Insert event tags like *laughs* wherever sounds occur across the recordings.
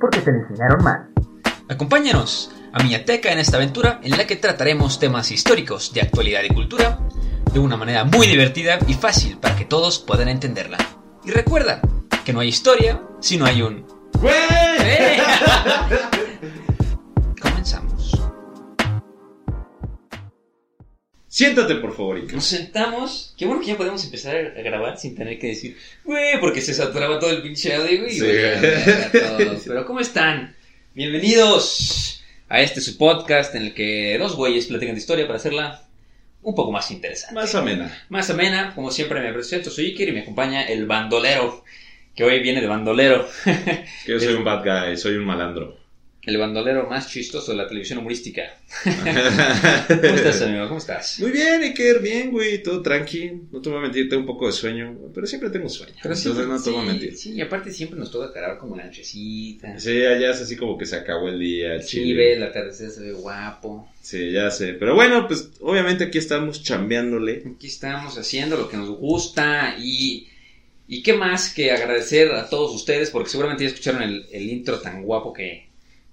Porque te la enseñaron mal. Acompáñanos a Miñateca en esta aventura en la que trataremos temas históricos de actualidad y cultura de una manera muy divertida y fácil para que todos puedan entenderla. Y recuerda que no hay historia si no hay un... ¡Eh! *laughs* Comenzamos. Siéntate, por favor. Nos sentamos. Qué bueno que ya podemos empezar a grabar sin tener que decir, güey, porque se saturaba todo el pinche audio, güey. Sí. *laughs* Pero ¿cómo están? Bienvenidos a este su podcast en el que dos güeyes platican de historia para hacerla un poco más interesante. Más amena. Más amena, como siempre me presento, soy Iker y me acompaña el bandolero, que hoy viene de bandolero. Que yo soy *laughs* un bad guy, soy un malandro. El bandolero más chistoso de la televisión humorística. *laughs* ¿Cómo estás, amigo? ¿Cómo estás? Muy bien, Iker, bien, güey, todo tranqui. No te voy a mentir, tengo un poco de sueño, pero siempre tengo sueño. Entonces no te voy a mentir. Sí, y aparte siempre nos toca cargar como la nochecita. Sí, allá es así como que se acabó el día, el Sí, chile. ve, el atardecer se ve guapo. Sí, ya sé. Pero bueno, pues obviamente aquí estamos chambeándole. Aquí estamos haciendo lo que nos gusta y... ¿Y qué más que agradecer a todos ustedes? Porque seguramente ya escucharon el, el intro tan guapo que,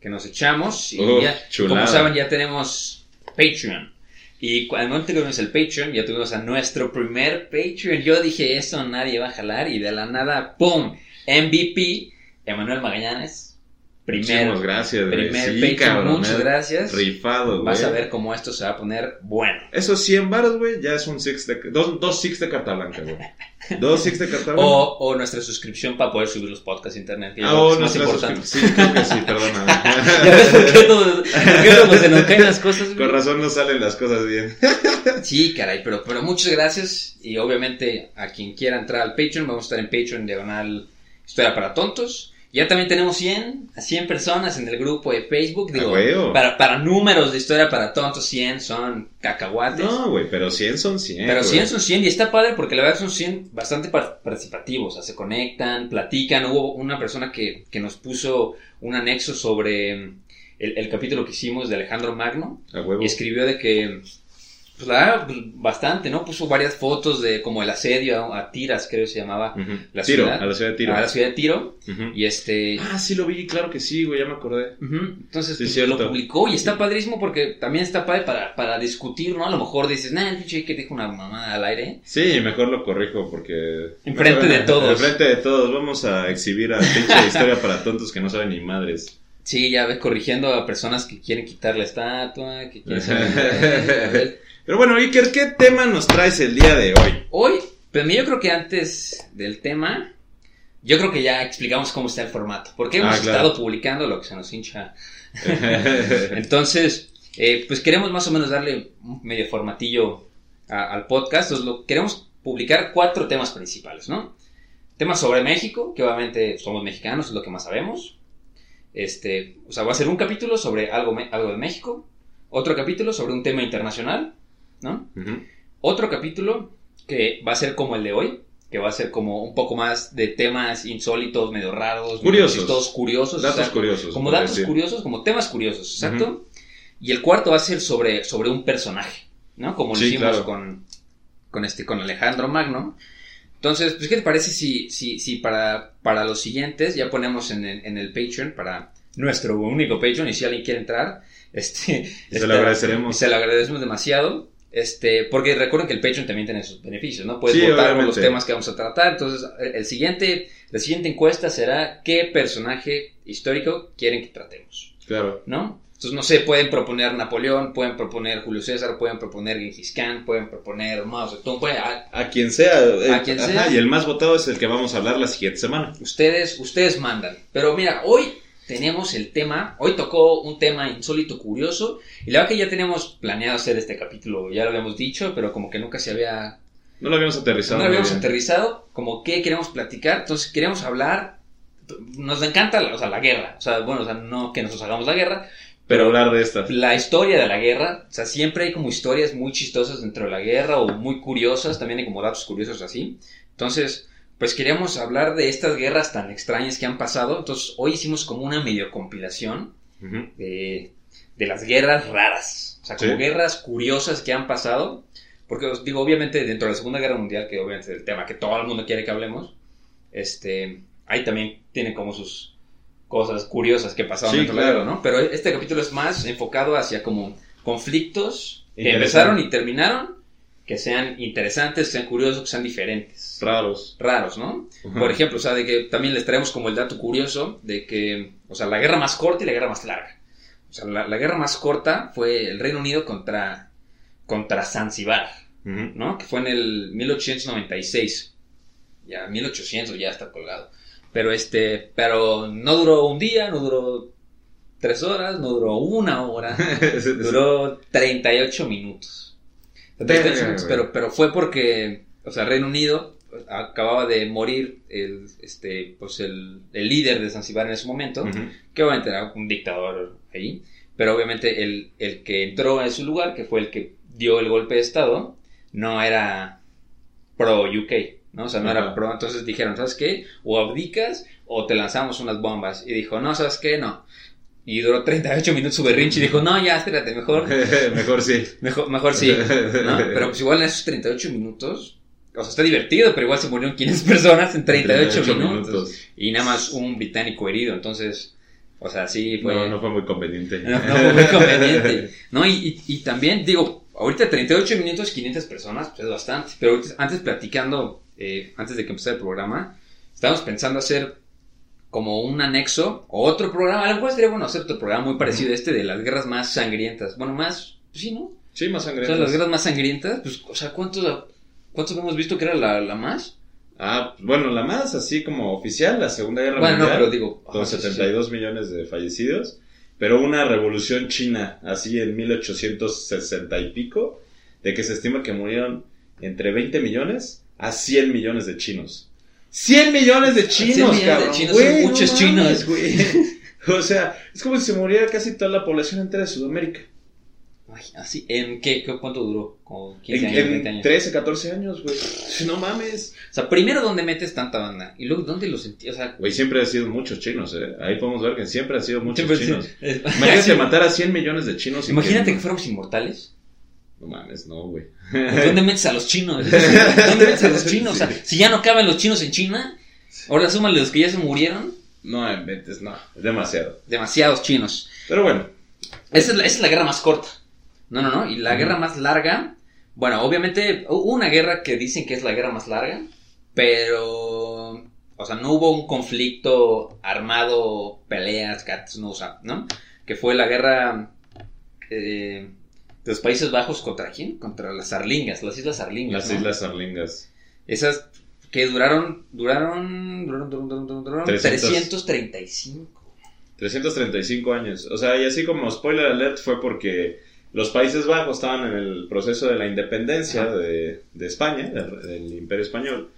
que nos echamos. Y Uf, ya, chulada. como saben, ya tenemos Patreon. Y al momento que tuvimos el Patreon, ya tuvimos a nuestro primer Patreon. Yo dije, eso nadie va a jalar. Y de la nada, ¡pum! MVP, Emanuel Magallanes. Primer, Muchísimas gracias, güey. primer Sí, Patreon. cabrón, Muchas gracias. Rifado, güey. Vas a ver cómo esto se va a poner bueno. Esos 100 baros, güey, ya es un six de... Dos, dos six de carta blanca, güey. *laughs* Dos six de carta blanca. O, o nuestra suscripción para poder subir los podcasts a internet. que Ah, o es nuestra suscripción. Sí, creo que sí, perdóname. *laughs* ¿Ya ves por qué todo- por qué se nos caen las cosas? güey? Con razón no salen las cosas bien. *laughs* Sí, caray, pero, pero muchas gracias. Y obviamente a quien quiera entrar al Patreon, vamos a estar en Patreon diagonal Historia para Tontos. Ya también tenemos 100, a 100 personas en el grupo de Facebook. Digo, para, para números de Historia para Tontos, 100 son cacahuates. No, güey, pero 100 son 100. Pero güey. 100 son 100 y está padre porque la verdad son 100 bastante par- participativos, o sea, se conectan, platican. Hubo una persona que, que nos puso un anexo sobre el, el capítulo que hicimos de Alejandro Magno A huevo. y escribió de que, pues pues, bastante, ¿no? Puso varias fotos de como el asedio a, a Tiras, creo que se llamaba, Ujú. la Tiro, ciudad. a la ciudad de Tiro. a la ciudad de Tiro. Ujú. Y este... Ah, sí lo vi, claro que sí, güey, ya me acordé. Ujú, Entonces Sí, pues, lo publicó y está padrísimo porque también está padre para, para discutir, ¿no? A lo mejor dices, nah, el pinche que dijo una mamada al aire. Sí, mejor lo corrijo porque... Enfrente de *laughs* todos. Enfrente de todos. Vamos a exhibir a pinche historia para tontos que no saben ni madres. Sí, ya ves, corrigiendo a personas que quieren quitar la estatua, que quieren... *laughs* Pero bueno, Iker, ¿qué tema nos traes el día de hoy? Hoy, pero yo creo que antes del tema, yo creo que ya explicamos cómo está el formato, porque hemos Ah, claro. estado publicando lo que se nos hincha. *laughs* Entonces, eh, pues queremos más o menos darle un medio formatillo a- al podcast. Entonces, lo, queremos publicar cuatro temas principales, ¿no? Temas sobre México, que obviamente somos mexicanos, es lo que más sabemos. Este, o sea, va a ser un capítulo sobre algo, algo de México, otro capítulo sobre un tema internacional, ¿no? Otro capítulo que va a ser como el de hoy, que va a ser como un poco más de temas insólitos, medio raros, Curiosos. chistosos, curiosos. Datos curiosos. Como datos decir. curiosos, como temas curiosos, exacto. Y el cuarto va a ser sobre, sobre un personaje, ¿no? Como lo Sí, hicimos claro. con, con, este, con Alejandro Magno. Entonces, pues, ¿qué te parece si, si, si para, para los siguientes ya ponemos en el, en el Patreon, para nuestro único Patreon, y si alguien quiere entrar, este... Se lo este, agradeceemos. y Se lo agradecemos demasiado. Este, porque recuerden que el Patreon también tiene sus beneficios, ¿no? Puedes Sí, votar por los temas que vamos a tratar. Entonces, el el siguiente, la siguiente encuesta será qué personaje histórico quieren que tratemos, Claro. ¿no? Entonces, no sé, pueden proponer Napoleón, pueden proponer Julio César, pueden proponer Genghis Khan, pueden proponer Mao Zedong, pueden- a- A quien sea. eh, A quien ajá, sea. Y el más votado es el que vamos a hablar la siguiente semana. ustedes, ustedes mandan. Pero mira, hoy tenemos el tema, hoy tocó un tema insólito, curioso, y la verdad que ya teníamos planeado hacer este capítulo, ya lo habíamos dicho, pero como que nunca se había No lo habíamos aterrizado. No lo habíamos bien. aterrizado, como qué queremos platicar, entonces queremos hablar, nos encanta la, o sea, la guerra, o sea, bueno, o sea, no que nosotros hagamos la guerra, Pero hablar de esta. la historia de la guerra, o sea, siempre hay como historias muy chistosas dentro de la guerra o muy curiosas, también hay como datos curiosos así, entonces, pues queríamos hablar de estas guerras tan extrañas que han pasado, entonces hoy hicimos como una medio compilación Ujú. de, de las guerras raras. O sea, como Sí. guerras curiosas que han pasado. Porque os digo, obviamente, dentro de la Segunda Guerra Mundial, que obviamente es el tema que todo el mundo quiere que hablemos, este, ahí también tiene como sus cosas curiosas que pasaron Sí, dentro de la claro. guerra, ¿no? Pero este capítulo es más enfocado hacia como conflictos que empezaron y terminaron, que sean interesantes, que sean curiosos, que sean diferentes Raros. raros, ¿no? Por ejemplo, o sea, de que también les traemos como el dato curioso de que, o sea, la guerra más corta y la guerra más larga. O sea, la, la guerra más corta fue el Reino Unido contra, contra Zanzibar. ¿no? Que fue en el 1896. Ya, 1800 ya está colgado. Pero este, pero no duró un día, no duró tres horas, no duró una hora. *laughs* Duró 38 minutos. 38 Verga, minutos, pero, pero fue porque, o sea, Reino Unido acababa de morir el, este, pues el, el líder de Zanzibar en ese momento, Ujú. que obviamente era un dictador ahí, pero obviamente el, el que entró en su lugar, que fue el que dio el golpe de Estado, no era pro UK, ¿no? O sea, no era pro, entonces dijeron, ¿sabes qué? O abdicas o te lanzamos unas bombas. Y dijo, no, ¿sabes qué? No. Y duró 38 minutos su berrinche y dijo, no, ya, espérate, mejor, *laughs* Mejor sí. mejor, mejor sí, ¿no? *laughs* Pero pues igual en esos 38 minutos, o sea, está divertido, pero igual se murieron 500 *laughs* personas en 38, minutos. Y nada más un británico herido, entonces, o sea, sí fue... No, no fue muy conveniente. No, no fue muy conveniente. No, y, y- y también, digo, ahorita 38 minutos, 500 personas, pues es bastante. Pero antes platicando, eh, antes de que empezara el programa, estábamos pensando hacer como un anexo o otro programa. A lo mejor sería bueno hacer otro programa muy parecido a este de las guerras más sangrientas. Bueno, más, pues sí, ¿no? Sí, más O sangre. sea, las guerras más sangrientas, pues, o sea, ¿cuántos, cuántos hemos visto que era la, la más? Ah, bueno, la más así como oficial, la Segunda Guerra Bueno, no, Mundial. pero digo... con ajá, sí, sí, sí. 72 millones de fallecidos. Pero una revolución china, así en 1860 y pico, de que se estima que murieron entre 20 millones a 100 millones de chinos. 100 millones de chinos, 100 millones de cabrón. chinos, Güey, son no muchos mames, chinos. güey. *laughs* O sea, es como si se muriera casi toda la población entera de Sudamérica. Ay, así, ¿en qué, ¿Cuánto duró? Como 15 En, años, en 20 años. 13, 14 años, güey. No mames. O sea, primero, ¿dónde metes tanta banda? Y luego, ¿dónde los sentí? O sea, Güey, siempre ha sido muchos chinos, eh. Ahí podemos ver que siempre ha sido muchos siempre- chinos. eh, *laughs* Imagínate sí. matar a 100 millones de chinos. Imagínate que fuéramos inmortales. No mames, no, güey. ¿Dónde metes a los chinos? ¿Dónde metes a los *laughs* chinos? O sea, si ya no caben los chinos en China, ahora súmale los que ya se murieron. No inventes, no. Es demasiado. Demasiados chinos. Pero bueno. Esa es, la, esa es la guerra más corta. No, no, no. Y la guerra más larga. Bueno, obviamente hubo una guerra que dicen que es la guerra más larga. Pero. O sea, no hubo un conflicto armado, peleas, gatos, no, o sea, ¿no? Que fue la guerra eh, los Países Bajos contra quién? Contra las Arlingas, las Islas Arlingas. Las ¿no? Islas Arlingas. Esas que duraron, duraron, duraron, duraron, duraron, duraron 300. 335. 335 años. O sea, y así como spoiler alert fue porque los Países Bajos estaban en el proceso de la independencia de, de España, del, del Imperio Español.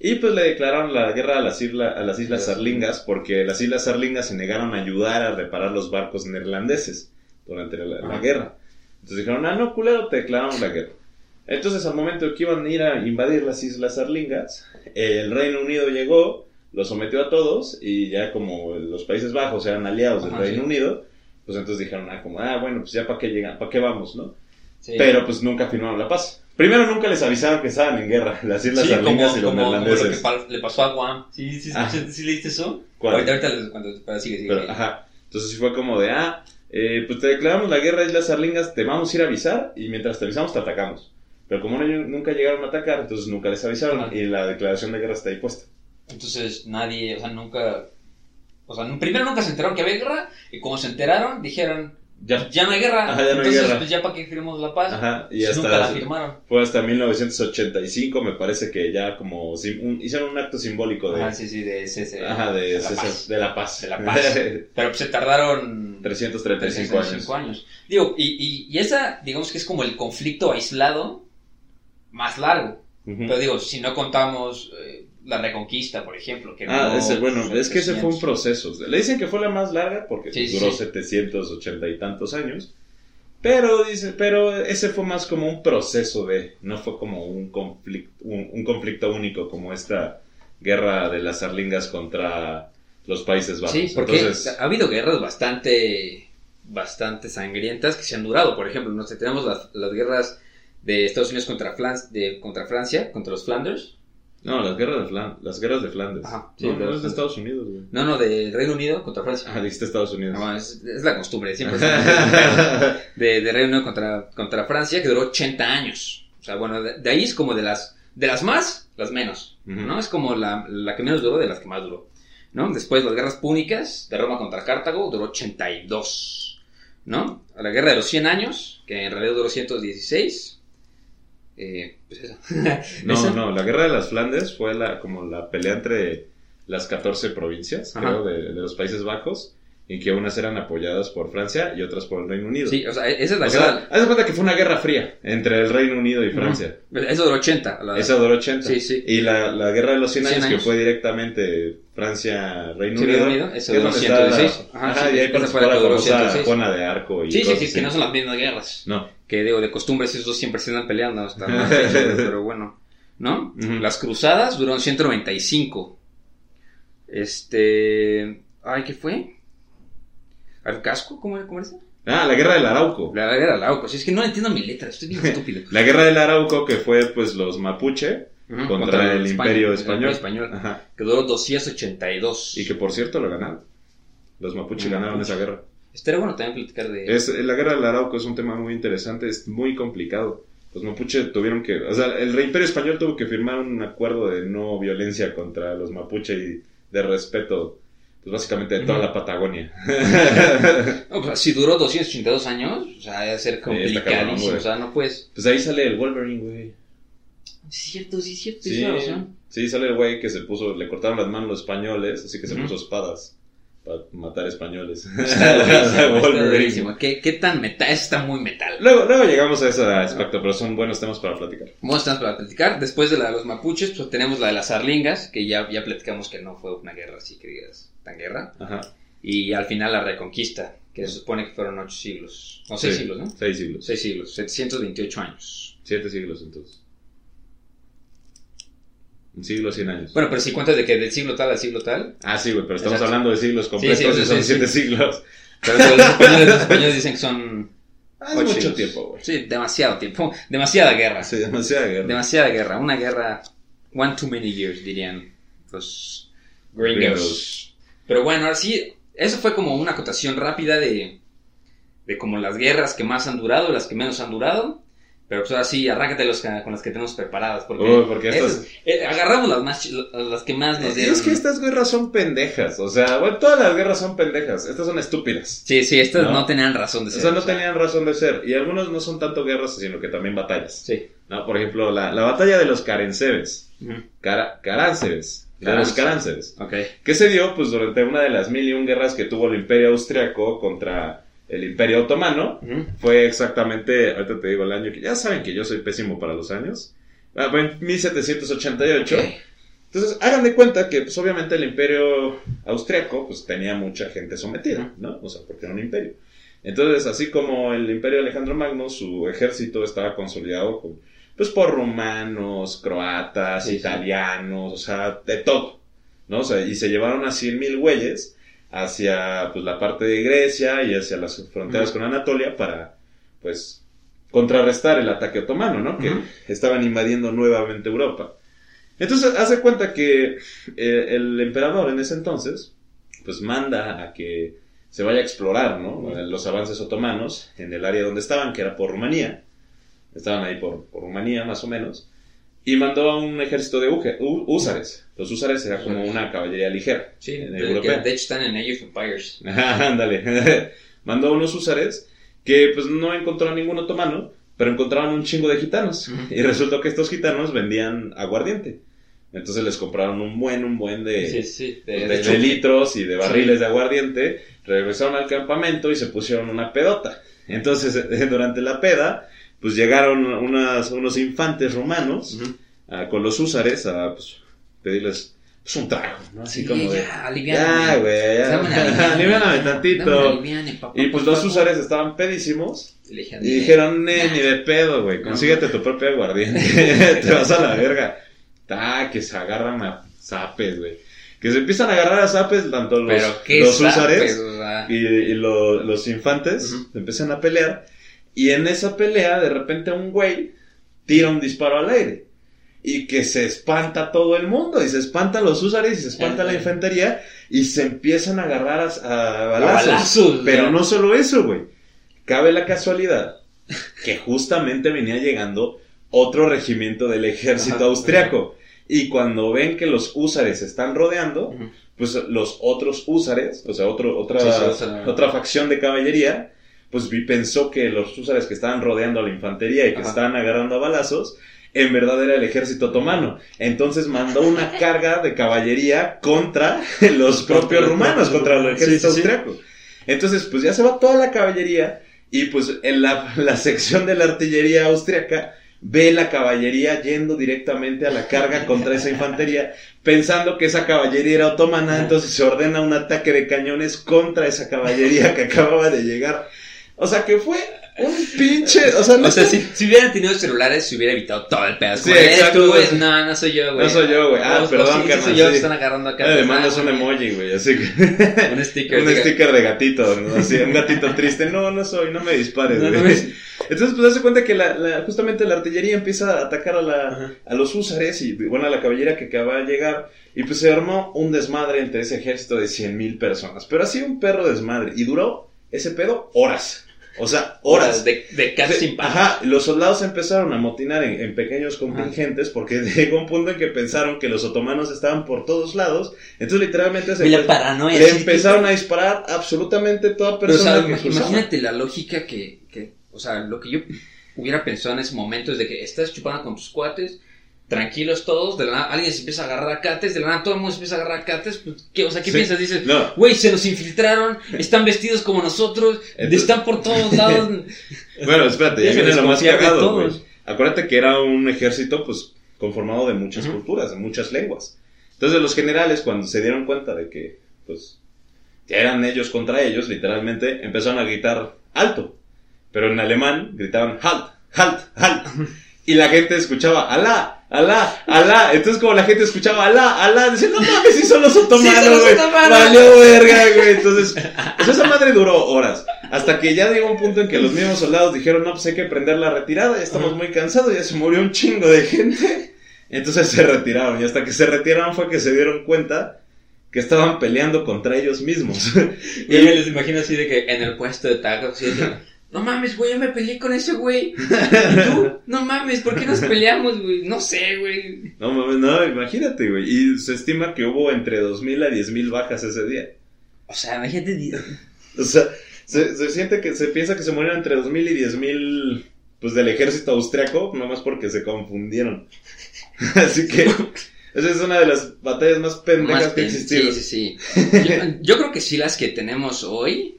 Y pues le declararon la guerra a las, isla- a las Islas Arlingas porque las Islas Arlingas se negaron a ayudar a reparar los barcos neerlandeses durante la, la guerra. Entonces dijeron, ah, no, culero, te declaramos la guerra. Entonces, al momento que iban a ir a invadir las Islas Arlingas, el Reino Unido llegó, los sometió a todos y ya como los Países Bajos eran aliados del Ajá, Reino sí. Unido, pues entonces dijeron, ah, como, ah, bueno, pues ya para qué llegan, para qué vamos, ¿no? Sí. Pero pues nunca firmaron la paz. Primero nunca les avisaron que estaban en guerra, *laughs* las Islas Sí, Arlingas como, y los como- como lo que neerlandeses. le pasó a Guam. Sí, sí, Ah. escuchaste, ¿sí leíste eso? ¿Cuál? Ahorita, ahorita les pero sigue, sigue. Pero, ajá. Entonces sí fue como de, ah, eh, pues te declaramos la guerra Islas Arlingas, te vamos a ir a avisar y mientras te avisamos te atacamos. Pero como no- nunca llegaron a atacar, entonces nunca les avisaron Ajá. y la declaración de guerra está ahí puesta. Entonces nadie, o sea, nunca, o sea, primero nunca se enteraron que había guerra y como se enteraron dijeron, Ya, ya no hay guerra. Ajá, ya no hay Entonces, guerra. pues ya para qué firmamos la paz. Ajá, y Si hasta nunca la firmaron. fue hasta 1985, me parece que ya como un- hicieron un acto simbólico de, Ajá, sí, sí, de, ese- ajá, de, de la paz. de la paz. De la paz. *laughs* Pero pues se tardaron 335 años. 335 años. Digo, y, y, y esa, digamos que es como el conflicto aislado más largo. Pero digo, si no contamos eh, la reconquista, por ejemplo. Que Ah, duró, ese, bueno, es que ese fue un 300. proceso. Le dicen que fue la más larga porque sí, duró sí. 780 y tantos años. Pero dice, pero ese fue más como un proceso de, no fue como un conflicto, un, un conflicto único como esta guerra de las arlingas contra los Países Bajos. Sí, porque Entonces, ha habido guerras bastante, bastante sangrientas que se han durado. Por ejemplo, no sé, tenemos las, las guerras de Estados Unidos contra, Flan- de, contra Francia, contra los Flanders. no, las guerras de Flan- las guerras de Flandes. Ajá, sí, no, no es de Estados Unidos, güey. No, no, del Reino Unido contra Francia. Ah, dijiste Estados Unidos. No, es, es la costumbre, siempre. *laughs* de, de Reino Unido contra, contra Francia, que duró 80 años. O sea, bueno, de, de ahí es como de las, de las más, las menos. ¿no? Es como la, la que menos duró de las que más duró. ¿No? Después las guerras púnicas de Roma contra Cartago duró 82. ¿no? La guerra de los 100 años, que en realidad duró 116. Eh, pues eso. *laughs* No, Esa- no, la guerra de las Flandes fue la, como la pelea entre las 14 provincias, creo, de, de los Países Bajos, y que unas eran apoyadas por Francia y otras por el Reino Unido. Sí, o sea, esa es la o guerra. sea, haz de cuenta que fue una guerra fría entre el Reino Unido y Francia. Eso duró 80. la- Esa duró 80. Sí, sí. Y la, la guerra de los 100 100 años, que fue directamente Francia-Reino Sí, Unido. Reino Unido, esa que es duró donde está la- 116. Ajá, Ajá, sí, y ahí participó la 116. Juana de Arco. Y Sí, sí, cosas sí, así. que no son las mismas guerras. No. Que digo, de costumbre esos dos siempre se andan peleando hasta más fecha, pero bueno, ¿no? Las cruzadas duraron 195. Este, ay, ¿qué fue? ¿Al casco? ¿Cómo era? ¿Cómo era? Ah, la guerra del Arauco. La guerra del Arauco. Sí, es que no entiendo mi letra, estoy bien *laughs* estúpido. La guerra del Arauco, que fue pues los mapuche contra, el imperio el español. español, Ajá. que duró 282. Y que por cierto lo ganaron. Los mapuche ganaron esa guerra. Estaría bueno también platicar de... Es, la guerra del Arauco es un tema muy interesante, es muy complicado. Los mapuche tuvieron que, o sea, el imperio español tuvo que firmar un acuerdo de no violencia contra los mapuche y de respeto, pues básicamente de toda la Patagonia. *laughs* No, pues si duró 282 años, o sea, debe ser cabrón, complicadísimo. o sea, no puedes... Pues ahí sale el Wolverine, güey. Sí, es cierto, sí, es cierto, Sí, razón. sí, sale el güey que se puso, le cortaron las manos a los españoles, así que se puso espadas para matar españoles. *laughs* *laughs* Está durísimo. ¿Qué, qué tan metal? Está muy metal. Luego, luego llegamos a ese aspecto, pero son buenos temas para platicar. Buenos temas para platicar. Después de la de los mapuches, pues tenemos la de las arlingas, que ya, ya platicamos que no fue una guerra así que digas tan guerra. Ajá. Y al final la reconquista, que se supone que fueron ocho siglos. No, seis Sí, siglos, ¿no? Seis siglos. Seis siglos, 728 años. Siete siglos entonces. Un siglo, cien años. Bueno, pero si cuentas de que del siglo tal al siglo tal, Ah, sí, güey, pero estamos Exacto. hablando de siglos completos Sí, sí, y son siete siglos. pero los *laughs* españoles, los españoles dicen que son Ah, es mucho tiempo, güey. Sí, demasiado tiempo. Demasiada guerra. Sí, demasiada guerra. Demasiada guerra, una guerra one too many years dirían los gringos. Gringos. Pero bueno, ahora sí, eso fue como una acotación rápida de, de como las guerras que más han durado, las que menos han durado. Pero pues ahora sí, los que- con las que tenemos preparadas. Porque, Uy, porque esas- estas- eh, agarramos las, más, las que más nos dieron. es que estas guerras son pendejas. O sea, bueno, todas las guerras son pendejas. Estas son estúpidas. Sí, sí, estas ¿No? no, tenían razón de O ser. sea, no o sea, tenían razón de ser. Y algunos no son tanto guerras, sino que también batallas. Sí. ¿no? Por ejemplo, la, la batalla de los. Cara, Caránceres. De los. Caránceres. Ok. que se dio pues durante una de las mil y un guerras que tuvo el imperio austriaco contra el imperio otomano. Fue exactamente, ahorita te digo el año, que ya saben que yo soy pésimo para los años. Ah, fue en 1788. Ok. Entonces, hagan de cuenta que pues obviamente el imperio austriaco pues tenía mucha gente sometida, ¿no? O sea, porque era un imperio. Entonces, así como el imperio de Alejandro Magno, su ejército estaba consolidado con, pues por romanos, croatas, Sí, sí. italianos, o sea, de todo, ¿no? O sea, y se llevaron a 100 mil güeyes hacia pues, la parte de Grecia y hacia las fronteras con Anatolia para, pues, contrarrestar el ataque otomano, ¿no? Que estaban invadiendo nuevamente Europa. Entonces, hace cuenta que eh, el emperador en ese entonces, pues manda a que se vaya a explorar, ¿no? Los avances otomanos en el área donde estaban, que era por Rumanía. Estaban ahí por, por Rumanía, más o menos. Y mandó a un ejército de húsares. Los húsares era como una caballería ligera. Sí, en que de hecho están en Age of Empires. *laughs* Ándale. *laughs* Mandó a unos húsares que pues no encontraron ningún otomano, pero encontraron un chingo de gitanos. *laughs* Y resultó que estos gitanos vendían aguardiente. Entonces les compraron un buen, un buen de, Sí, sí. de, De, de de litros y de barriles de aguardiente, regresaron al campamento y se pusieron una pedota. Entonces, durante la peda, pues llegaron unas, unos infantes romanos ah, con los húsares a pues, pedirles pues, un trago, ¿no? Así Sí, como de... ya, aliviáname. Ya, güey, ya. *laughs* Aliviane. Aliviáname tantito. aliviane, papá, Y pues por los húsares estaban pedísimos Y le dijeron, y dijeron, ne, ni de pedo, güey, consíguete tu propio aguardiente, *laughs* te vas a la verga. Ta, que se agarran a zapes, güey. Que se empiezan a agarrar a zapes tanto los, los zapes, húsares o sea. y, y lo- los infantes se empiezan a pelear. Y en esa pelea, de repente, un güey tira un disparo al aire. Y que se espanta todo el mundo. Y se espantan los húsares y se espanta la infantería. Y se empiezan a agarrar a, a balazos. balazos, Pero no solo eso, güey. Cabe la casualidad que justamente venía llegando otro regimiento del ejército Ajá, austriaco. Y cuando ven que los húsares se están rodeando, pues los otros húsares, o sea, otro, otra, Sí, sí, otra facción de caballería, pues vi- pensó que los húsares que estaban rodeando a la infantería y que Ajá. estaban agarrando a balazos, en verdad era el ejército otomano. Entonces mandó una *laughs* carga de caballería contra *laughs* los propios rumanos, contra el ejército Sí, sí, sí. austriaco. Entonces, pues ya se va toda la caballería y pues en la, *laughs* la sección de la artillería austriaca ve la caballería yendo directamente a la carga contra esa infantería, pensando que esa caballería era otomana, entonces se ordena un ataque de cañones contra esa caballería que acababa de llegar. O sea, que fue un pinche, o sea, no O sea, si, si hubieran tenido celulares, se hubiera evitado todo el pedazo. Sí, Como, "Eres exacto, güey". No, no soy yo, güey. No soy yo, güey. Ah, perdón, sí, carnal, soy yo sí. que están agarrando acá. Le mandas un emoji, güey, así que... *laughs* Un sticker. un diga, sticker de gatito, ¿no? así, un gatito triste. No, no soy, no me dispares, No, güey. no me- Entonces, pues, hace cuenta que la, la- justamente la artillería empieza a atacar a, la, a los húsares y, bueno, a la caballería que acaba de llegar. Y pues se armó un desmadre entre ese ejército de 100 mil personas. Pero así un perro desmadre. Y duró ese pedo horas. O sea, horas. De, de casi. Ajá, los soldados empezaron a motinar en, en pequeños contingentes porque *laughs* llegó un punto en que pensaron que los otomanos estaban por todos lados. Entonces, literalmente se la paranoia. le empezaron a disparar absolutamente toda Pero, o persona sea, que ima- cruzaba. imagínate la lógica que, que, o sea, lo que yo hubiera pensado en ese momento es de que estás chupando con tus cuates, tranquilos todos, de la nada alguien se empieza a agarrar a cates, de la nada todo el mundo se empieza a agarrar a cates, pues, ¿qué, o sea, ¿qué Sí. piensas? Dices, No, güey, se nos infiltraron, están vestidos como nosotros, Entonces- están por todos lados. *laughs* bueno, espérate, ya Ya viene lo más cagado, güey. Acuérdate que era un ejército, pues, conformado de muchas culturas, de muchas lenguas. Entonces, los generales, cuando se dieron cuenta de que, pues, que eran ellos contra ellos, literalmente, empezaron a gritar alto. Pero en alemán gritaban halt, halt, halt. *laughs* Y la gente escuchaba Alá, Alá, Alá. Entonces, como la gente escuchaba Alá, Alá, decían, no mames, si son los Sí, son otomanos, los güey. Valió verga, güey. Entonces, pues esa madre duró horas. Hasta que ya llegó un punto en que los mismos soldados dijeron, no, pues hay que prender la retirada, ya estamos muy cansados, ya se murió un chingo de gente. Entonces se retiraron. Y hasta que se retiraron fue que se dieron cuenta que estaban peleando contra ellos mismos. Y yo me les imagino así de que en el puesto de tacos, que, no mames, güey, yo me peleé con ese güey. *laughs* ¿Y tú? No mames, ¿por qué nos peleamos, güey? No sé, güey. No mames, no, imagínate, güey. Y se estima que hubo entre 2.000 a 10.000 bajas ese día. O sea, imagínate. O sea, se, se siente que se piensa que se murieron entre 2.000 y 10.000 pues del ejército austriaco, nomás porque se confundieron. *laughs* Así que esa es una de las batallas más pendejas Más que existieron. Sí, sí, sí. Yo, yo creo que sí, las que tenemos hoy.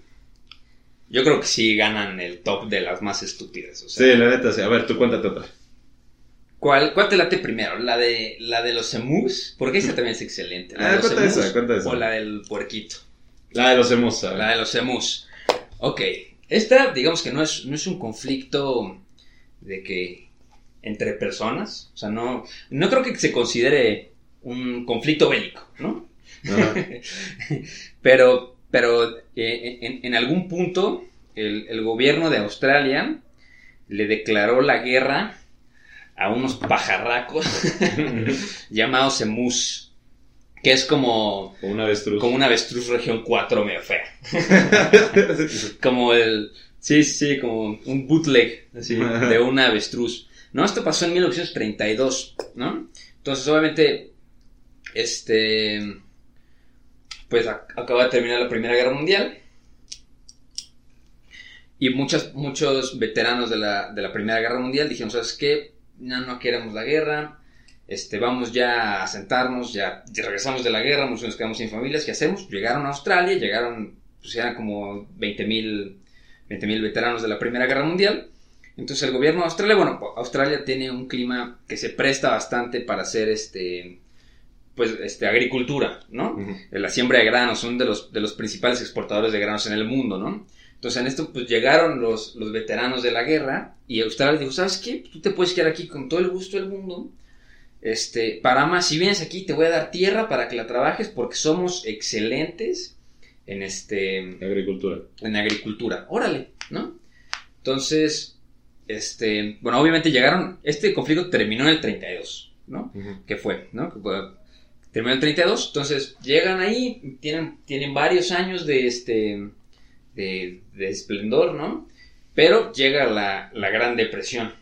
Yo creo que sí ganan el top de las más estúpidas. O Sí, la neta, sí. A ver, tú cuéntate otra. ¿cuál, ¿Cuál te late primero? ¿La de, la de los emus? Porque esa también es excelente. La Ah, de los cuenta emus esa, cuenta esa. O la del puerquito. La de los hemos, La de los emus. Ok. Esta, digamos que no es, no es un conflicto de que entre personas. O sea, no, no creo que se considere un conflicto bélico, ¿no? *laughs* Pero, pero eh, en, en algún punto el, el gobierno de Australia le declaró la guerra a unos pajarracos *laughs* llamados emus, que es como, Como una avestruz. como una avestruz región 4 medio fea. *laughs* Como el, sí, sí, como un bootleg así, de una avestruz. No, esto pasó en 1932, ¿no? Entonces, obviamente, este, pues ac- acaba de terminar la Primera Guerra Mundial. Y muchas, muchos veteranos de la, de la Primera Guerra Mundial dijeron, ¿sabes qué? No, no queremos la guerra, este, vamos ya a sentarnos, ya, regresamos de la guerra, muchos nos quedamos sin familias, ¿qué hacemos? Llegaron a Australia, llegaron, pues eran como 20 mil veteranos de la Primera Guerra Mundial. Entonces el gobierno de Australia, bueno, Australia tiene un clima que se presta bastante para hacer este, pues, este, agricultura, ¿no? La siembra de granos, son de los, de los principales exportadores de granos en el mundo, ¿no? Entonces en esto pues llegaron los, los veteranos de la guerra y Australia dijo, ¿sabes qué? Tú te puedes quedar aquí con todo el gusto del mundo. Este, para más, si vienes aquí te voy a dar tierra para que la trabajes porque somos excelentes en este... Agricultura. En agricultura. Órale, ¿no? Entonces, este, bueno, obviamente llegaron, este conflicto terminó en el 32, ¿no? ¿Qué fue, no? Terminó en el 32, entonces llegan ahí, tienen, tienen varios años de este de, esplendor, ¿no? Pero llega la, la, Gran Depresión.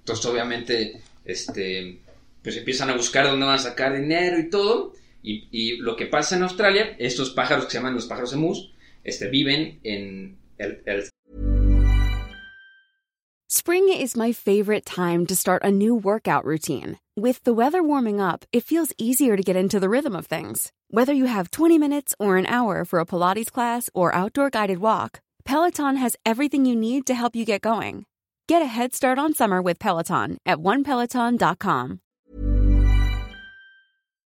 Entonces, obviamente, este, pues empiezan a buscar dónde van a sacar dinero y todo. Y, y lo que pasa en Australia, estos pájaros que se llaman los pájaros emus, este, viven en el Spring is my favorite time to start a new workout routine. With the weather warming up, it feels easier to get into the rhythm of things. Whether you have 20 minutes or an hour for a Pilates class or outdoor guided walk, Peloton has everything you need to help you get going. Get a head start on summer with Peloton at onepeloton.com.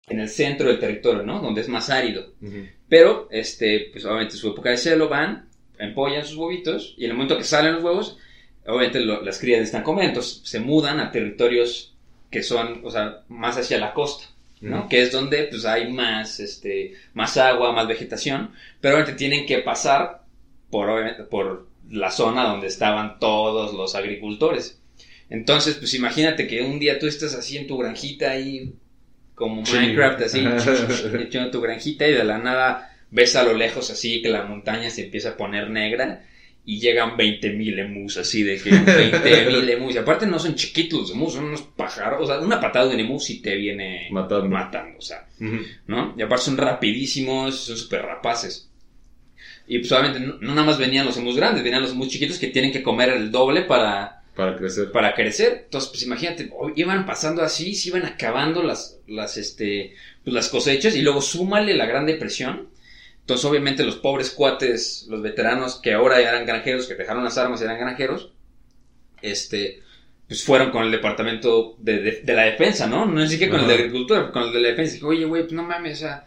En el centro del territorio, ¿no? Donde es más árido. Uh -huh. Pero, este, pues obviamente su época de celo van, empollan sus huevitos y en el momento que salen los huevos, obviamente lo, las crías están comiendo, entonces se mudan a territorios que son, o sea, más hacia la costa. ¿no? Que es donde pues hay más, este, más agua, más vegetación, pero obviamente tienen que pasar por, por la zona donde estaban todos los agricultores. Entonces, pues imagínate que un día tú estás así en tu granjita ahí, como Minecraft, así, *laughs* echando tu granjita y de la nada ves a lo lejos así que la montaña se empieza a poner negra y llegan 20.000 emus, así de que *laughs* 20.000 emus. Y aparte no son chiquitos los emus, son unos pájaros. O sea, una patada de un emus y te viene matando. matando o sea, uh -huh. ¿no? Y aparte son rapidísimos, son súper rapaces. Y pues obviamente no, no, nada más venían los emus grandes, venían los emus chiquitos que tienen que comer el doble para... Para crecer. Para crecer. Entonces, pues imagínate, iban pasando así, se iban acabando las, las, este, pues, las cosechas y luego súmale la gran depresión entonces, obviamente, los pobres cuates, los veteranos que ahora ya eran granjeros, que dejaron las armas y eran granjeros, este, pues fueron con el departamento de, de, de la defensa, ¿no? No es que con uh -huh. el de agricultura, con el de la defensa. Dije, oye, güey, pues no mames, o sea.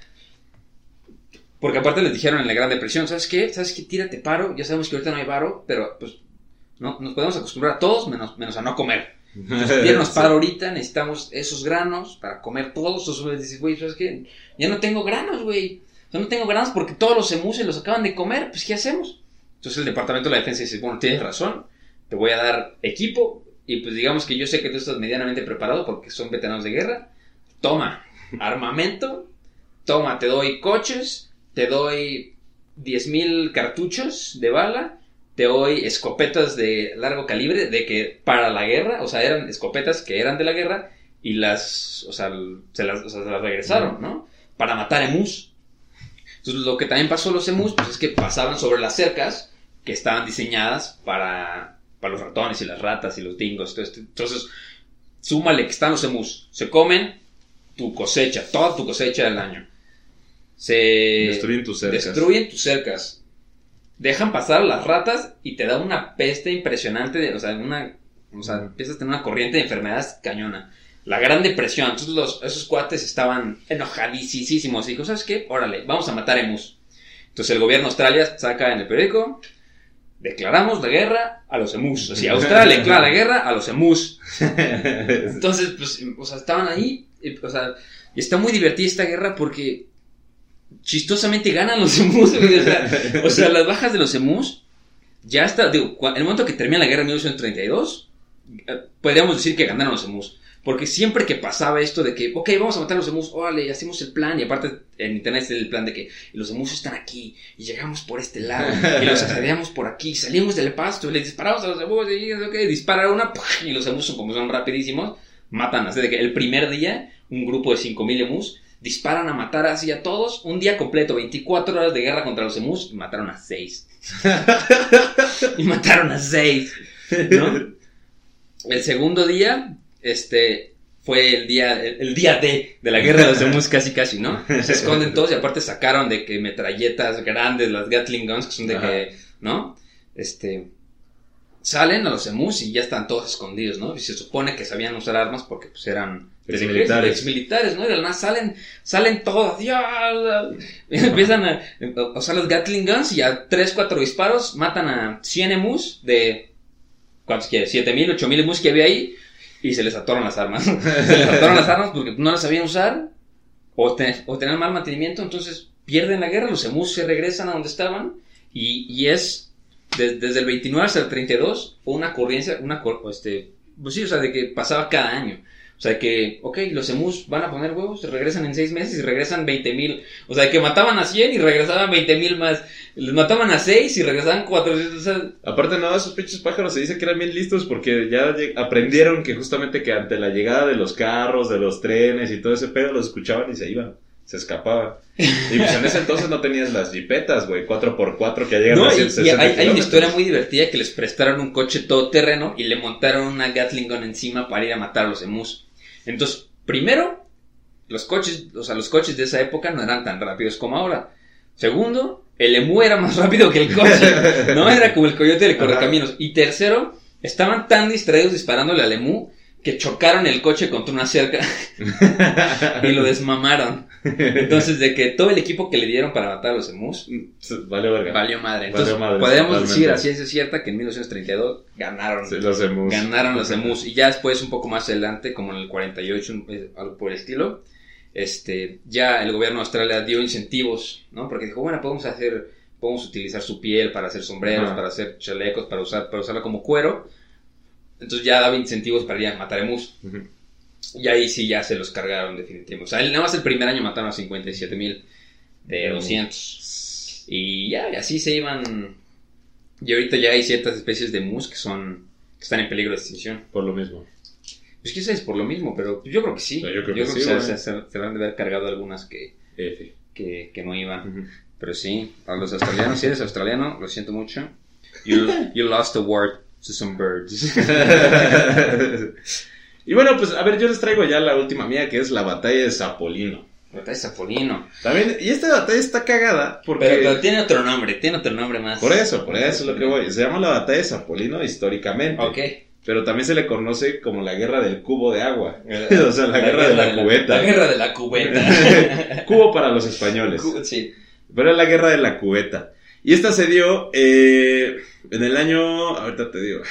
Porque aparte les dijeron en la Gran Depresión, ¿sabes qué? ¿Sabes qué? Tírate paro, ya sabemos que ahorita no hay paro, pero pues no, nos podemos acostumbrar a todos menos, menos a no comer. Entonces, *laughs* tíranos paro ahorita, necesitamos esos granos para comer todos. Entonces dices, güey, ¿sabes qué? Ya no tengo granos, güey. Yo no tengo granos porque todos los emus los acaban de comer, pues ¿qué hacemos? Entonces el Departamento de la Defensa dice, bueno, tienes razón, te voy a dar equipo y pues digamos que yo sé que tú estás medianamente preparado porque son veteranos de guerra. Toma, *laughs* armamento, toma, te doy coches, te doy 10.000 cartuchos de bala, te doy escopetas de largo calibre de que para la guerra, o sea, eran escopetas que eran de la guerra y las, o sea, se las, o sea, se las regresaron, ¿no? Para matar emus. Entonces, lo que también pasó los emus, pues es que pasaban sobre las cercas que estaban diseñadas para, para los ratones y las ratas y los dingos. Entonces, súmale que están los emus. Se comen tu cosecha, toda tu cosecha del año. Se destruyen tus cercas. Destruyen tus cercas. Dejan pasar las ratas y te da una peste impresionante. De, o sea, una, o sea, empiezas a tener una corriente de enfermedades cañona la Gran Depresión. Entonces los, esos cuates estaban enojadísimos. Y dijo, ¿sabes qué? Órale, vamos a matar emus. Entonces el gobierno de Australia saca en el periódico, declaramos la guerra a los emus. O sea, Australia declara la guerra a los emus. *laughs* Entonces, pues, o sea, estaban ahí. O sea, y está muy divertida esta guerra porque chistosamente ganan los emus. O sea, o sea las bajas de los emus, ya está, digo, en el momento que termina la guerra en 1932, podríamos decir que ganaron los emus. Porque siempre que pasaba esto de que, ok, vamos a matar a los emus, órale, hacemos el plan. Y aparte en internet está el plan de que los emus están aquí y llegamos por este lado y los *laughs* asediamos por aquí. Salimos del pasto y le disparamos a los emus y, ok, dispara una y los emus, como son rapidísimos, matan. Así de que el primer día, un grupo de 5000 emus disparan a matar así a todos. Un día completo, 24 horas de guerra contra los emus, y mataron a 6. *laughs* *laughs* y mataron a 6. ¿no? El segundo día, este, fue el día, el, el día D de la guerra de los emus casi casi, ¿no? *laughs* Se esconden todos y aparte sacaron de que metralletas grandes, las Gatling Guns, que son de Ajá. que, ¿no? Este, salen a los emus y ya están todos escondidos, ¿no? Y se supone que sabían usar armas porque pues eran Exmilitares. ejército, exmilitares, ¿no? Y de la nada salen, salen todos, *laughs* empiezan a, a usar los Gatling Guns y a 3, 4 disparos matan a 100 emus de, ¿cuántos quieres? 7000, 8000 emus que había ahí y se les atoran las armas. *laughs* se les atoran las armas porque no las sabían usar o, te- o tenían mal mantenimiento, entonces pierden la guerra, los emus se regresan a donde estaban y, es de- desde el 29 hasta el 32 fue una ocurrencia, una, este, pues sí, o sea, de que pasaba cada año. O sea, que, ok, los emus van a poner huevos, regresan en seis meses y regresan 20 mil. O sea, que mataban a 100 y regresaban 20 mil más. Les mataban a 6 y regresaban 400. O sea, Aparte, no, esos pinches pájaros se dice que eran bien listos porque ya aprendieron que justamente que ante la llegada de los carros, de los trenes y todo ese pedo, los escuchaban y se iban, se escapaban. Y pues en ese entonces no tenías las jipetas, güey, 4x4 que llegan No, a y, y 160 hay, hay una historia muy divertida que les prestaron un coche todoterreno y le montaron una Gatling gun encima para ir a matar a los emus. Entonces, primero, los coches, o sea, los coches de esa época no eran tan rápidos como ahora. Segundo, el emu era más rápido que el coche, *laughs* no era como el coyote del correcaminos. Y tercero, estaban tan distraídos disparándole al emu que chocaron el coche contra una cerca *laughs* y lo desmamaron. Entonces, de que todo el equipo que le dieron para matar a los emus Vale, verga. Valió madre. Entonces, Valió madre, totalmente. decir a ciencia cierta que en 1932 ganaron. Sí, los emus. Ganaron los emus. Y ya después, un poco más adelante, como en el 48, un- eh, algo por el estilo, este, ya el gobierno de Australia dio incentivos, ¿no? Porque dijo, bueno, podemos hacer, podemos utilizar su piel para hacer sombreros, Ajá. para hacer chalecos, para usar, para usarla como cuero. Entonces ya daba incentivos para ir a matar emus. Ujú. Y ahí sí ya se los cargaron definitivamente. O sea, nada más el primer año mataron a 57 mil de Emus. 200. Y ya, y así se iban. Y ahorita ya hay ciertas especies de mus que son. que están en peligro de extinción. Por lo mismo. Pues quizás es por lo mismo, pero yo creo que sí. No, yo creo que sí, se, güey. se, se- se van de haber cargado algunas que, F. que, que no iban. Ujú. Pero sí, a los australianos, si eres australiano, lo siento mucho. You, *laughs* you lost a word to some birds. *laughs* y bueno, pues a ver, yo les traigo ya la última mía, que es la batalla de Zapolino. Batalla de Zapolino. También, y esta batalla está cagada porque... Pero, pero tiene otro nombre, tiene otro nombre más. Por eso, por eso es lo que voy. Se llama la batalla de Zapolino históricamente. Ok. Pero también se le conoce como la guerra del cubo de agua. *laughs* *laughs* o sea, la, guerra, de la, cubeta. La guerra de la cubeta. Cubo para los españoles. Cu- sí. Pero es la guerra de la cubeta. Y esta se dio eh, en el año. Ahorita te digo.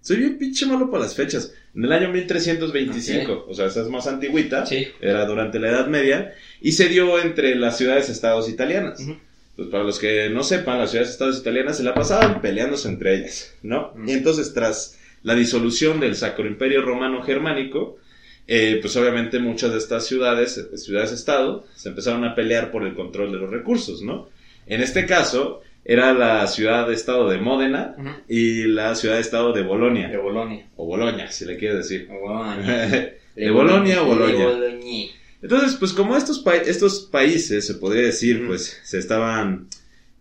Soy bien pinche malo para las fechas. En el año 1325. O sea, esa es más antigüita. Sí. Era durante la Edad Media. Y se dio entre las ciudades-estados italianas. Ujú. Pues para los que no sepan, las ciudades-estados italianas se la pasaban peleándose entre ellas, ¿no? Ujú. Y entonces, tras la disolución del Sacro Imperio Romano Germánico, eh, pues obviamente muchas de estas ciudades, eh, ciudades-estado, se empezaron a pelear por el control de los recursos, ¿no? En este caso, era la ciudad-estado de Módena Ujú. y la ciudad-estado de Bolonia, De Bolonia. o Boloña, si le quiere decir. *laughs* Bolonia. de Bolonia o De. Boloña. Entonces, pues como estos, pa- estos países, se podría decir, pues se estaban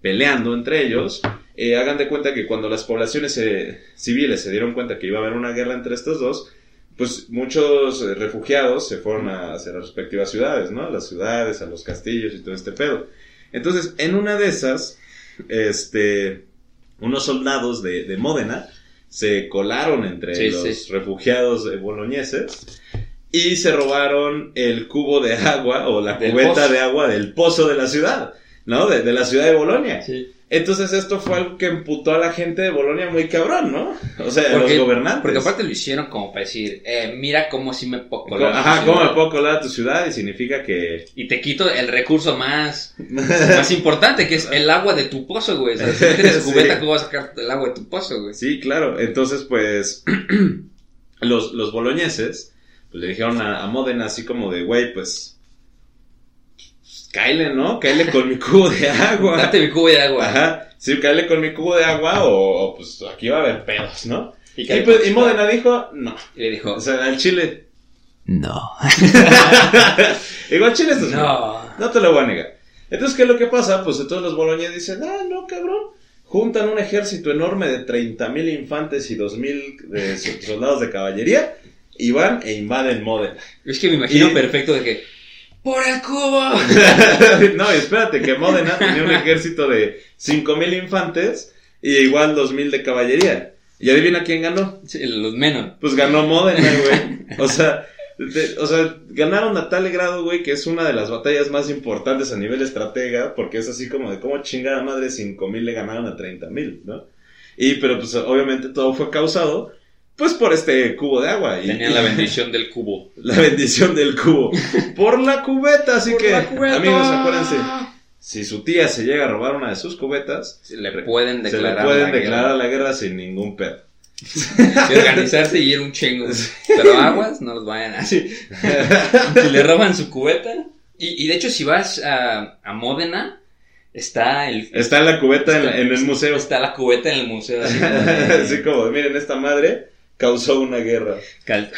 peleando entre ellos, eh, hagan de cuenta que cuando las poblaciones eh, civiles se dieron cuenta que iba a haber una guerra entre estos dos, pues muchos eh, refugiados se fueron a, hacia las respectivas ciudades, ¿no? A las ciudades, a los castillos y todo este pedo. Entonces, en una de esas, este, unos soldados de, de Módena se colaron entre Sí, los sí. refugiados eh, boloñeses y se robaron el cubo de agua o la Del cubeta pozo. de agua del pozo de la ciudad, ¿no? De, de la ciudad de Bolonia. Sí. Entonces esto fue algo que emputó a la gente de Bolonia muy cabrón, ¿no? O sea, Porque- los gobernantes. Porque aparte lo hicieron como para decir, eh, mira cómo si me puedo colar Ajá, ¿cómo me puedo colar a tu ciudad? Y significa que... Y te quito el recurso más, *laughs* más importante, que es el agua de tu pozo, güey. O sea, si no tienes *laughs* Sí. cubeta, ¿cómo vas a sacar el agua de tu pozo, güey? Sí, claro. Entonces, pues, *clears throat* los, los boloñeses pues, le dijeron a, a Módena así como de, güey, pues, cáele, ¿no? Cáele con mi cubo de agua. Date mi cubo de agua. Ajá, sí, cáele con mi cubo de agua o, o, pues aquí va a haber pedos, ¿no? Y, Y, pues, y Módena dijo, no. y le dijo, O sea, al chile, No. *laughs* Igual Chile esto es No. No te lo voy a negar. Entonces, ¿qué es lo que pasa? Pues todos los boloñeses dicen, ah, no, cabrón. Juntan un ejército enorme de 30.000 infantes y 2.000 de so- soldados de caballería y van e invaden Modena. Es que me imagino Y- perfecto de que. ¡Por el cubo! *laughs* no, espérate, que Modena tenía un ejército de 5.000 infantes y igual 2.000 de caballería. ¿Y adivina quién ganó? Sí, los menos. Pues ganó Modena, güey. O sea, de- o sea, ganaron a tal grado, güey, que es una de las batallas más importantes a nivel estratega, porque es así como de cómo chingada madre 5000 le ganaron a 30000, ¿no? Y, pero pues obviamente todo fue causado, pues por este cubo de agua. Y, Tenían la *laughs* bendición del cubo. la bendición del cubo. Por la cubeta, así que, amigos, acuérdense, si su tía se llega a robar una de sus cubetas, Le pueden se le declarar. pueden la declarar la guerra sin ningún pedo. guerra. Y organizarse y ir un chingo. Pero aguas, no los vayan así. *laughs* Si le roban su cubeta. Y, y de hecho, si vas a, a Módena, está el. Está en la cubeta en, el museo. Está la cubeta en el museo. así como de- *laughs* Así como, miren, esta madre causó una guerra. Cal-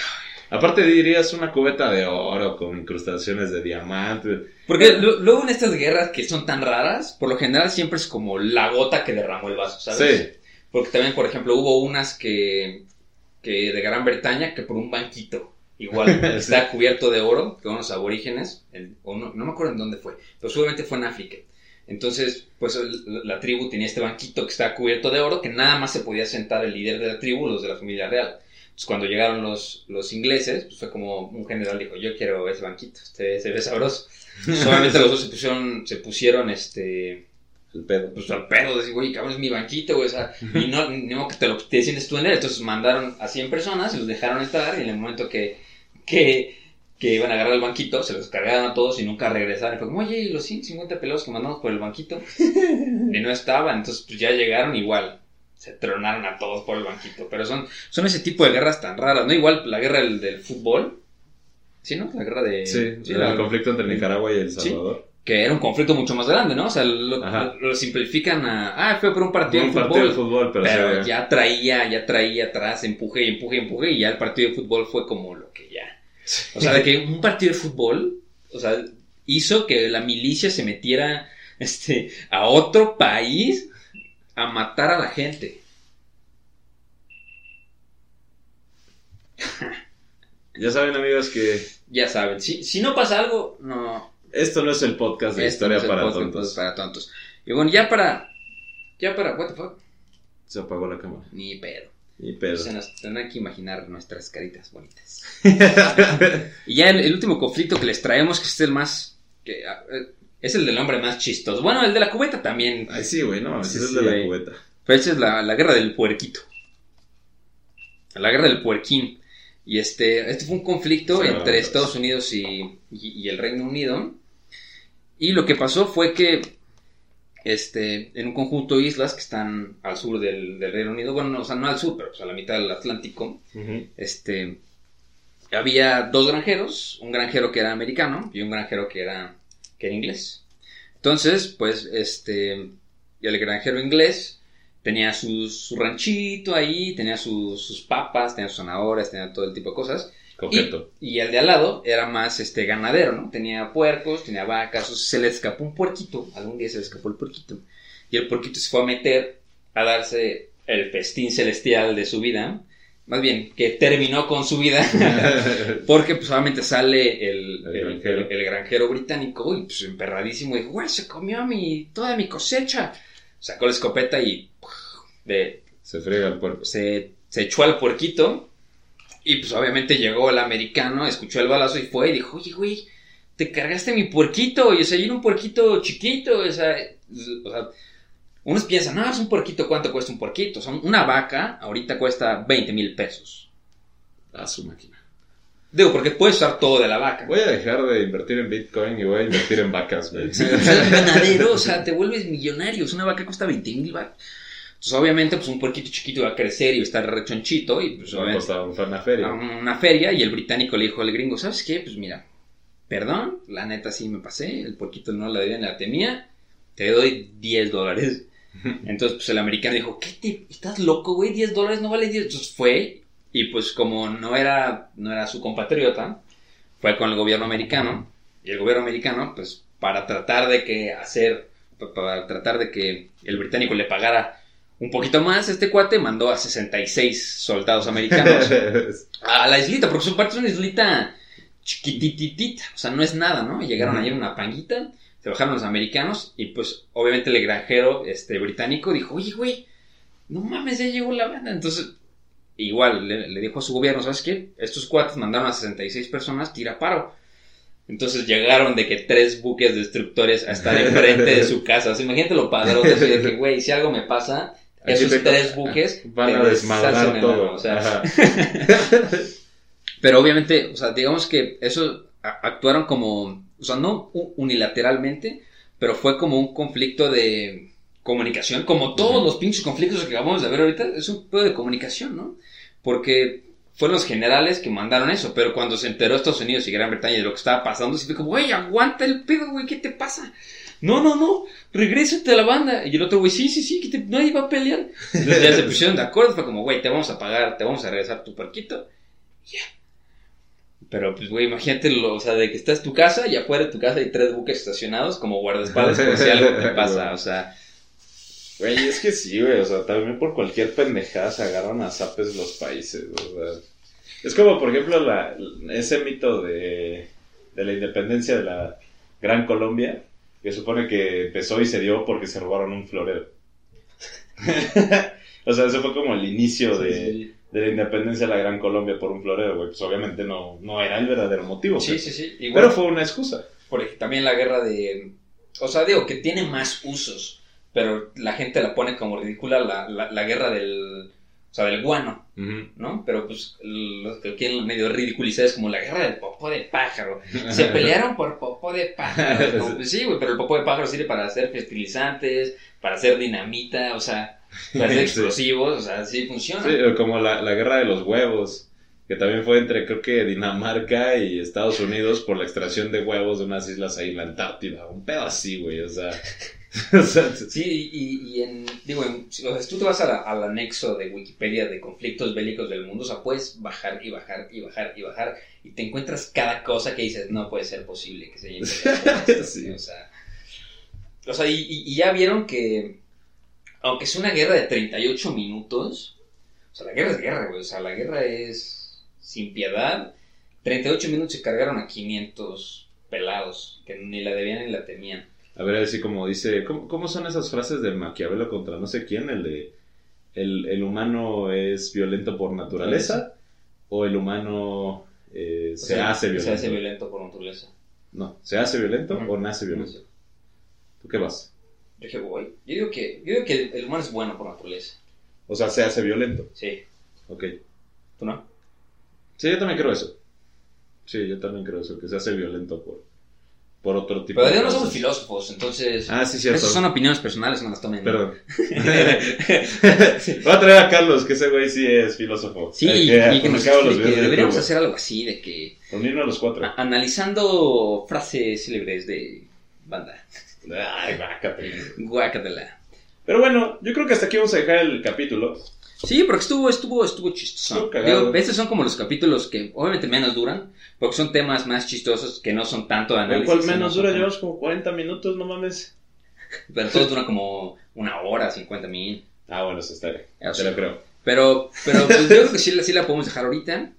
Aparte dirías una cubeta de oro con incrustaciones de diamante. Porque luego en estas guerras que son tan raras, por lo general siempre es como la gota que derramó el vaso, ¿sabes? Sí. Porque también, por ejemplo, hubo unas que, que de Gran Bretaña que por un banquito, igual, *laughs* Sí. está cubierto de oro, que unos aborígenes, en- o no, no me acuerdo en dónde fue, pero seguramente fue en África. Entonces, pues el- la tribu tenía este banquito que estaba cubierto de oro, que nada más se podía sentar el líder de la tribu, los de la familia real. Entonces, cuando llegaron los, los ingleses, pues fue como un general dijo, yo quiero ese banquito, este se ve sabroso. *laughs* Solamente los dos se pusieron, se pusieron este, El pedo. pues al pedo, de decir, güey, cabrón, es mi banquito, güey, o sea, y no, modo que te lo te sientes tú en él, entonces mandaron a 100 personas y los dejaron entrar y en el momento que, que, que iban a agarrar el banquito, se los cargaron a todos y nunca regresaron, y fue como, oye, ¿y los 150 pelos que mandamos por el banquito, *laughs* y no estaban, entonces pues ya llegaron igual, se tronaron a todos por el banquito, pero son, son ese tipo de guerras tan raras, ¿no? Igual la guerra del, del fútbol, ¿sí, no? La guerra de... Sí, el la- conflicto entre Nicaragua y El Salvador. que era un conflicto mucho más grande, ¿no? O sea, lo, Ajá. lo- lo simplifican a, ah, fue por un partido de fútbol. partido de fútbol, pero, pero sí, ya traía, ya traía atrás, empuje y empuje y empuje, y ya el partido de fútbol fue como lo que ya. O sea, de que un partido de fútbol, o sea, hizo que la milicia se metiera este, a otro país a matar a la gente. *laughs* Ya saben, amigos, que Ya saben, si, si no pasa algo, no. esto no es el podcast de esto historia no es el para podcast tontos. para tontos. Y bueno, ya para. Ya para. ¿What the fuck? Se apagó la cámara. Ni pedo. Y pedo. Se nos tendrán que imaginar nuestras caritas bonitas. *laughs* y ya el, el último conflicto que les traemos, que es el más. Que, eh, es el del hombre más chistoso. Bueno, el de la cubeta también. Ay, sí, güey, no, Sí, es sí, de la cubeta. Pero esa es la, la guerra del puerquito. La guerra del puerquín. Y este, este fue un conflicto Sí, entre. Estados Unidos y, y- y el Reino Unido. Y lo que pasó fue que este, en un conjunto de islas que están al sur del, del Reino Unido, bueno, no, o sea, no al sur, pero pues, a la mitad del Atlántico, este, había dos granjeros, un granjero que era americano y un granjero que era, que era inglés. Entonces, pues, este, el granjero inglés tenía su, su ranchito ahí, tenía sus, sus papas, tenía sus zanahorias, tenía todo el tipo de cosas. Coqueto. Y, y el de al lado era más este ganadero, ¿no? Tenía puercos, tenía vacas, se le escapó un puerquito, algún día se le escapó el puerquito. Y el puerquito se fue a meter a darse el festín celestial de su vida. Más bien, que terminó con su vida. *laughs* Porque pues solamente sale el, El el- granjero. el- el granjero británico y pues emperradísimo. Y dijo, güey, se comió mi, toda mi cosecha. Sacó la escopeta y Se friega el puerco. se, se echó al puerquito y pues obviamente llegó el americano, escuchó el balazo y fue y dijo, oye, güey, te cargaste mi puerquito, y o sea, yo era un puerquito chiquito, o sea, o sea, unos piensan, no, es un puerquito, ¿cuánto cuesta un puerquito? Son una vaca, ahorita cuesta 20 mil pesos. A su máquina. Digo, porque puedes usar todo de la vaca. Voy a dejar de invertir en Bitcoin y voy a invertir en vacas, güey. Sí, pues, *laughs* es ganadero, o sea, te vuelves millonario. Una vaca cuesta 20 mil vacas. Entonces, obviamente, pues un puerquito chiquito va a crecer y va a estar rechonchito y pues obviamente fue una feria. a una feria y el británico le dijo al gringo, ¿sabes qué? Pues mira, perdón, la neta sí me pasé, el puerquito no la debía ni la temía, te doy 10 dólares. *laughs* Entonces, pues el americano dijo, ¿qué te, estás loco, güey? 10 dólares no vale 10. Entonces fue y pues como no era, no era su compatriota, fue con el gobierno americano. Y el gobierno americano, pues, para tratar de que hacer, para tratar de que el británico le pagara un poquito más, este cuate mandó a 66 soldados americanos *laughs* a la islita, porque su parte es una islita chiquitititita, o sea, no es nada, ¿no? Llegaron ayer una panguita, se bajaron los americanos y pues obviamente el granjero este británico dijo, oye, güey, no mames, ya llegó la banda. Entonces, igual le, le dijo a su gobierno, ¿sabes qué? Estos cuates mandaron a 66 personas, tira paro. Entonces llegaron de que tres buques destructores a estar enfrente de su *laughs* casa. O sea, imagínate lo padrote de que, güey, si algo me pasa, esos te- tres buques Van te a desmadrar todo. o sea, *laughs* pero obviamente, o sea, digamos que eso a- actuaron como, o sea, no unilateralmente, pero fue como un conflicto de comunicación, como todos los pinches conflictos que acabamos de ver ahorita, es un pedo de comunicación, ¿no? Porque fueron los generales que mandaron eso, pero cuando se enteró Estados Unidos y Gran Bretaña de lo que estaba pasando, se fue como, güey, aguanta el pedo, güey, ¿qué te pasa? No, no, no, regrésate a la banda. Y el otro güey, sí, sí, sí, que te- nadie va a pelear. Entonces ya se *laughs* pusieron de acuerdo, fue como, güey, te vamos a pagar, te vamos a regresar tu parquito. Ya. Pero, pues, güey, imagínate, lo, o sea, de que estás tu casa y afuera de tu casa hay tres buques estacionados como guardaespaldas por si algo te pasa, o sea... Güey, es que sí, güey, o sea, también por cualquier pendejada se agarran a zapes los países, o sea. Es como, por ejemplo, la, ese mito de, de la independencia de la Gran Colombia, que supone que empezó y se dio porque se robaron un florero. *laughs* o sea, eso fue como el inicio de, de la independencia de la Gran Colombia por un florero, güey. Pues obviamente no, no era el verdadero motivo. Sí, güey. sí, sí. Igual, Pero fue una excusa. por también la guerra de... O sea, digo que tiene más usos, pero la gente la pone como ridícula la, la, la guerra del... O sea, del guano, ¿no? Pero pues lo que quieren medio ridiculizar es como la guerra del popó de pájaro. Se *laughs* pelearon por popó de pájaro. *laughs* Como, pues sí, güey, pero el popó de pájaro sirve para hacer fertilizantes, para hacer dinamita, o sea, para hacer *laughs* Sí. explosivos, o sea, sí funciona. Sí, como la, la guerra de los huevos, que también fue entre creo que Dinamarca y Estados Unidos por la extracción de huevos de unas islas ahí en la Antártida. Un pedo así, güey, o sea. *laughs* Sí, y, y en, digo, en- si- o sea, si tú te vas a la- al anexo de Wikipedia de conflictos bélicos del mundo, o sea, puedes bajar y bajar y bajar y bajar y te encuentras cada cosa que dices, no puede ser posible que se hayan peleado por esto", Sí. o sea, o sea, y, y- y ya vieron que, aunque es una guerra de 38 minutos, o sea, la guerra es guerra, güey, o sea, la guerra es sin piedad, 38 minutos se cargaron a 500 pelados, que ni la debían ni la temían. A ver, así como dice, ¿cómo, cómo son esas frases de Maquiavelo contra no sé quién? El de, el, el humano es violento por naturaleza o el humano eh, se sea, hace violento. Se hace violento por naturaleza. No, ¿se hace violento o nace violento? ¿Tú qué vas? Yo dije, güey, yo digo que, yo digo que el, el humano es bueno por naturaleza. O sea, se hace violento. Sí, Ok. ¿tú no? Sí, yo también creo eso. Sí, yo también creo eso, que se hace violento por, por otro tipo Pero de ya no cosas. somos filósofos, entonces... Ah, sí, cierto. Esas son opiniones personales, no las tomen. Perdón. *laughs* Voy a traer a Carlos, que ese güey sí es filósofo. Sí, Eh, y, que y que nos de deberíamos YouTube. hacer algo así, de que... Unirnos a los cuatro. a- analizando frases célebres de banda. Ay, bácate. Guácatela. Pero bueno, yo creo que hasta aquí vamos a dejar el capítulo. Sí, porque estuvo, estuvo, estuvo chistoso. Digo, estos son como los capítulos que obviamente menos duran, porque son temas más chistosos que no son tanto de ¿El análisis. cual sino menos dura? como- Llevamos como 40 minutos, no mames. *laughs* Pero todos duran como una hora, 50 mil. Ah, bueno, eso está bien. Te lo creo. Pero, pero pues, yo creo que sí, la- sí la podemos dejar ahorita.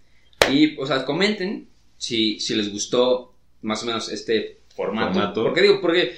Y, o sea, comenten si, si les gustó más o menos este formato. Formato. Porque digo, porque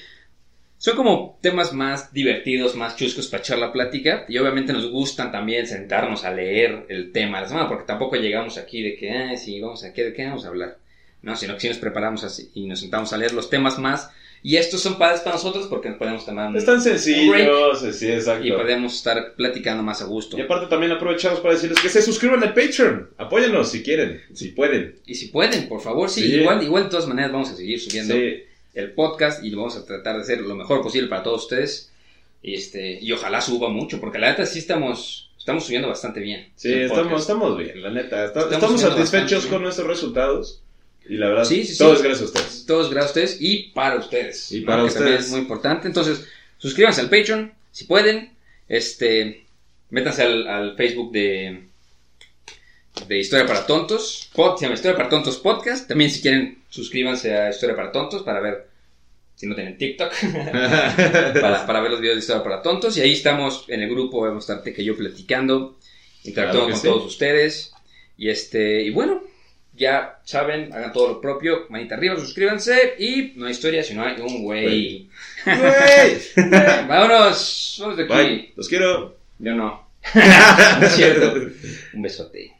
son como temas más divertidos, más chuscos para echar la plática. Y obviamente nos gustan también sentarnos a leer el tema de la semana, porque tampoco llegamos aquí de que, ah, sí, vamos a, ¿qué, ¿de qué vamos a hablar? No, sino que sí nos preparamos así y nos sentamos a leer los temas más. Y estos son padres para nosotros porque nos podemos tomar un- Están sencillos, sí, exacto. y podemos estar platicando más a gusto. Y aparte también aprovechamos para decirles que se suscriban al Patreon. Apóyennos si quieren, si pueden. Y si pueden, por favor, sí, Sí. igual, igual de todas maneras vamos a seguir subiendo Sí. El podcast y vamos a tratar de hacer lo mejor posible para todos ustedes. Y este, y ojalá suba mucho, porque la neta sí estamos, estamos subiendo bastante bien. Sí, estamos, estamos bien, la neta. Está- Estamos estamos satisfechos con nuestros resultados. Y la verdad, Sí, sí, sí. todo es gracias a ustedes. Todos gracias a ustedes y para ustedes. Y ¿no? para que también ustedes. es muy importante. Entonces, suscríbanse al Patreon, si pueden. Este, métanse al, al Facebook de, de Historia para Tontos. Pod, se llama Historia para Tontos Podcast. También si quieren, suscríbanse a Historia para Tontos para ver, si no tienen TikTok, *laughs* para, para ver los videos de Historia para Tontos. Y ahí estamos en el grupo, vamos a estar que yo platicando, interactuando Claro con sí. todos ustedes. Y este, y bueno, ya saben, hagan todo lo propio, manita arriba, suscríbanse y no hay historia si no hay un güey. Güey. *laughs* Vámonos, vamos de aquí. Bye. Los quiero. Yo no. *laughs* No es cierto. Un besote.